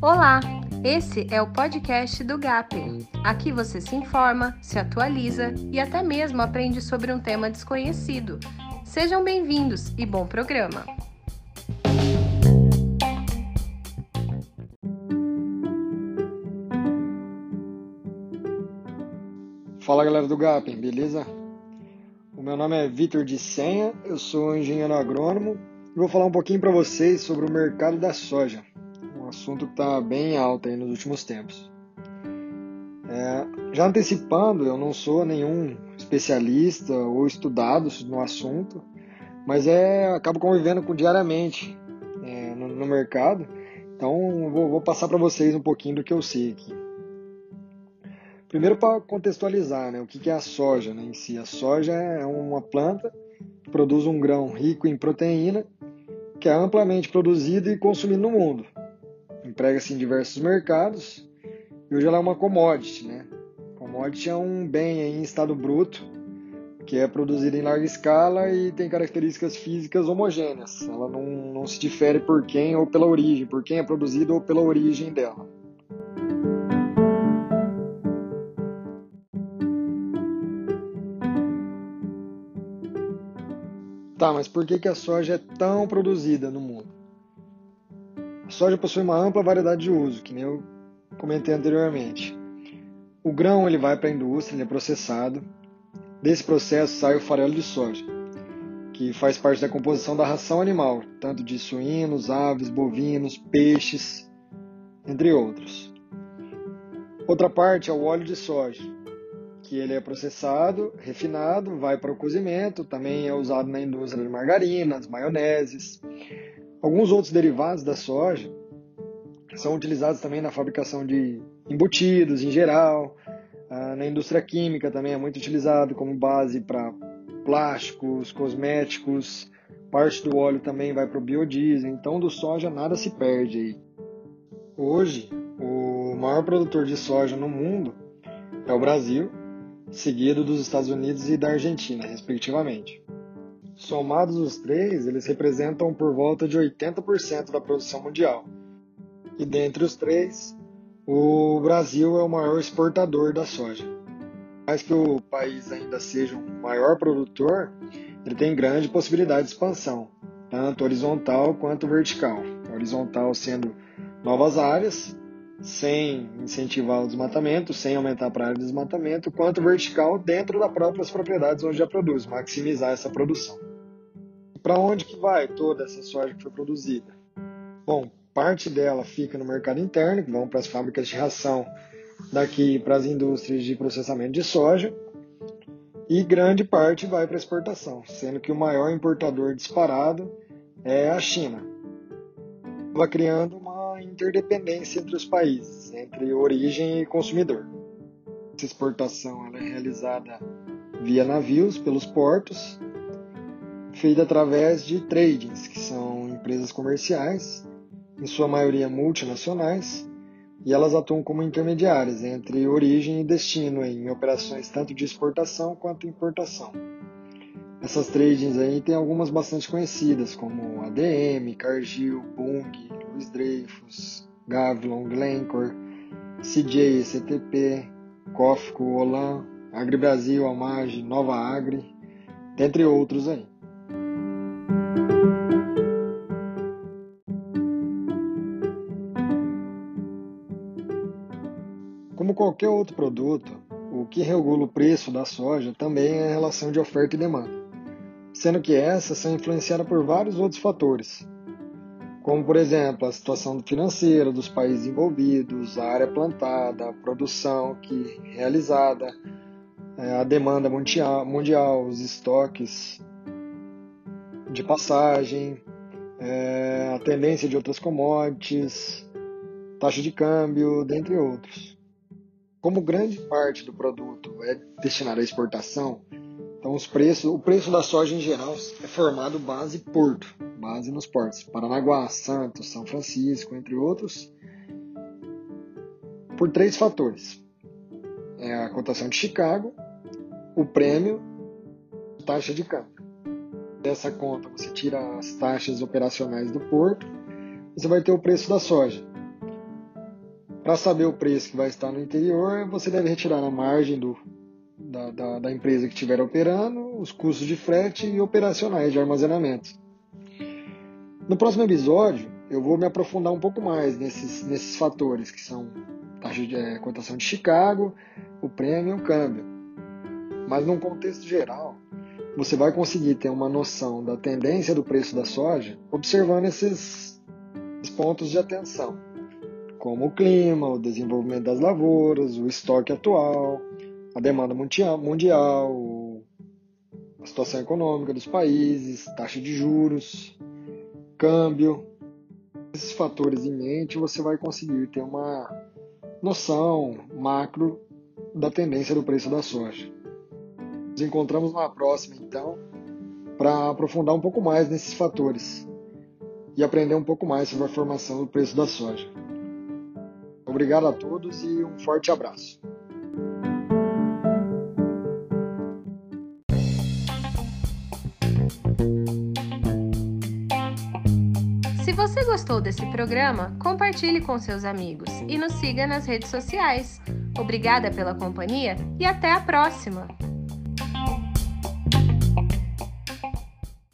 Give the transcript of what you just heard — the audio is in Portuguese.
Olá, esse é o podcast do GAP. Aqui você se informa, se atualiza e até mesmo aprende sobre um tema desconhecido. Sejam bem-vindos e bom programa! Fala galera do GAP, beleza? O meu nome é Vitor de Senha, eu sou engenheiro agrônomo e vou falar um pouquinho para vocês sobre o mercado da soja assunto que está bem alto aí nos últimos tempos. É, já antecipando, eu não sou nenhum especialista ou estudado no assunto, mas é acabo convivendo com diariamente é, no, no, mercado, então vou, vou passar para vocês um pouquinho do que eu sei aqui. Primeiro para contextualizar, né, o que, que é a soja né, em si. A soja é uma planta que produz um grão rico em proteína que é amplamente produzido e consumido no mundo emprega-se em diversos mercados e hoje ela é uma commodity, né? Commodity é um bem em estado bruto que é produzido em larga escala e tem características físicas homogêneas. Ela não, não se difere por quem ou pela origem, por quem é produzido ou pela origem dela. Tá, mas por que, que a soja é tão produzida no mundo? A soja possui uma ampla variedade de uso, que nem eu comentei anteriormente. O grão ele vai para a indústria, ele é processado. Desse processo sai o farelo de soja, que faz parte da composição da ração animal, tanto de suínos, aves, bovinos, peixes, entre outros. Outra parte é o óleo de soja, que ele é processado, refinado, vai para o cozimento, também é usado na indústria de margarinas, maioneses. Alguns outros derivados da soja são utilizados também na fabricação de embutidos em geral, ah, na indústria química também é muito utilizado como base para plásticos, cosméticos, parte do óleo também vai para o biodiesel, então do soja nada se perde aí. Hoje, o maior produtor de soja no mundo é o Brasil, seguido dos Estados Unidos e da Argentina, respectivamente. Somados os três, eles representam por volta de 80% da produção mundial. E dentre os três, o Brasil é o maior exportador da soja. Mais que o país ainda seja um maior produtor, ele tem grande possibilidade de expansão, tanto horizontal quanto vertical. Horizontal sendo novas áreas, sem incentivar o desmatamento, sem aumentar a praia de desmatamento, quanto vertical dentro das próprias propriedades onde já produz, maximizar essa produção. Para onde que vai toda essa soja que foi produzida? Bom, parte dela fica no mercado interno, que vão para as fábricas de ração daqui para as indústrias de processamento de soja, e grande parte vai para exportação, sendo que o maior importador disparado é a China. Vai criando uma interdependência entre os países, entre origem e consumidor. Essa exportação é realizada via navios pelos portos feita através de tradings, que são empresas comerciais, em sua maioria multinacionais, e elas atuam como intermediárias entre origem e destino em operações tanto de exportação quanto importação. Essas tradings aí tem algumas bastante conhecidas, como ADM, Cargill, Bung, Louis Dreyfus, Gavilon, Glencore, CJ, CTP, Cofco, Olan, AgriBrasil, Amage, Nova Agri, dentre outros aí. Como qualquer outro produto, o que regula o preço da soja também é a relação de oferta e demanda, sendo que essas são influenciadas por vários outros fatores, como por exemplo a situação financeira dos países envolvidos, a área plantada, a produção que realizada, é, a demanda mundial, mundial os estoques de passagem, é, a tendência de outras commodities, taxa de câmbio, dentre outros. Como grande parte do produto é destinado à exportação, então os preços, o preço da soja em geral é formado base porto, base nos portos, Paranaguá, Santos, São Francisco, entre outros, por três fatores: é a cotação de Chicago, o prêmio, taxa de câmbio. dessa conta você tira as taxas operacionais do porto, você vai ter o preço da soja. Para saber o preço que vai estar no interior, você deve retirar a margem do, da, da, da empresa que estiver operando, os custos de frete e operacionais de armazenamento. No próximo episódio, eu vou me aprofundar um pouco mais nesses, nesses fatores, que são taxa de é, cotação de Chicago, o prêmio e o câmbio. Mas num contexto geral, você vai conseguir ter uma noção da tendência do preço da soja observando esses pontos de atenção, como o clima, o desenvolvimento das lavouras, o estoque atual, a demanda mundial, a situação econômica dos países, taxa de juros, câmbio. Esses fatores em mente, você vai conseguir ter uma noção macro da tendência do preço da soja. Nos encontramos na próxima, então, para aprofundar um pouco mais nesses fatores e aprender um pouco mais sobre a formação do preço da soja. Obrigado a todos e um forte abraço. Você gostou desse programa, compartilhe com seus amigos e nos siga nas redes sociais. Obrigada pela companhia e até a próxima!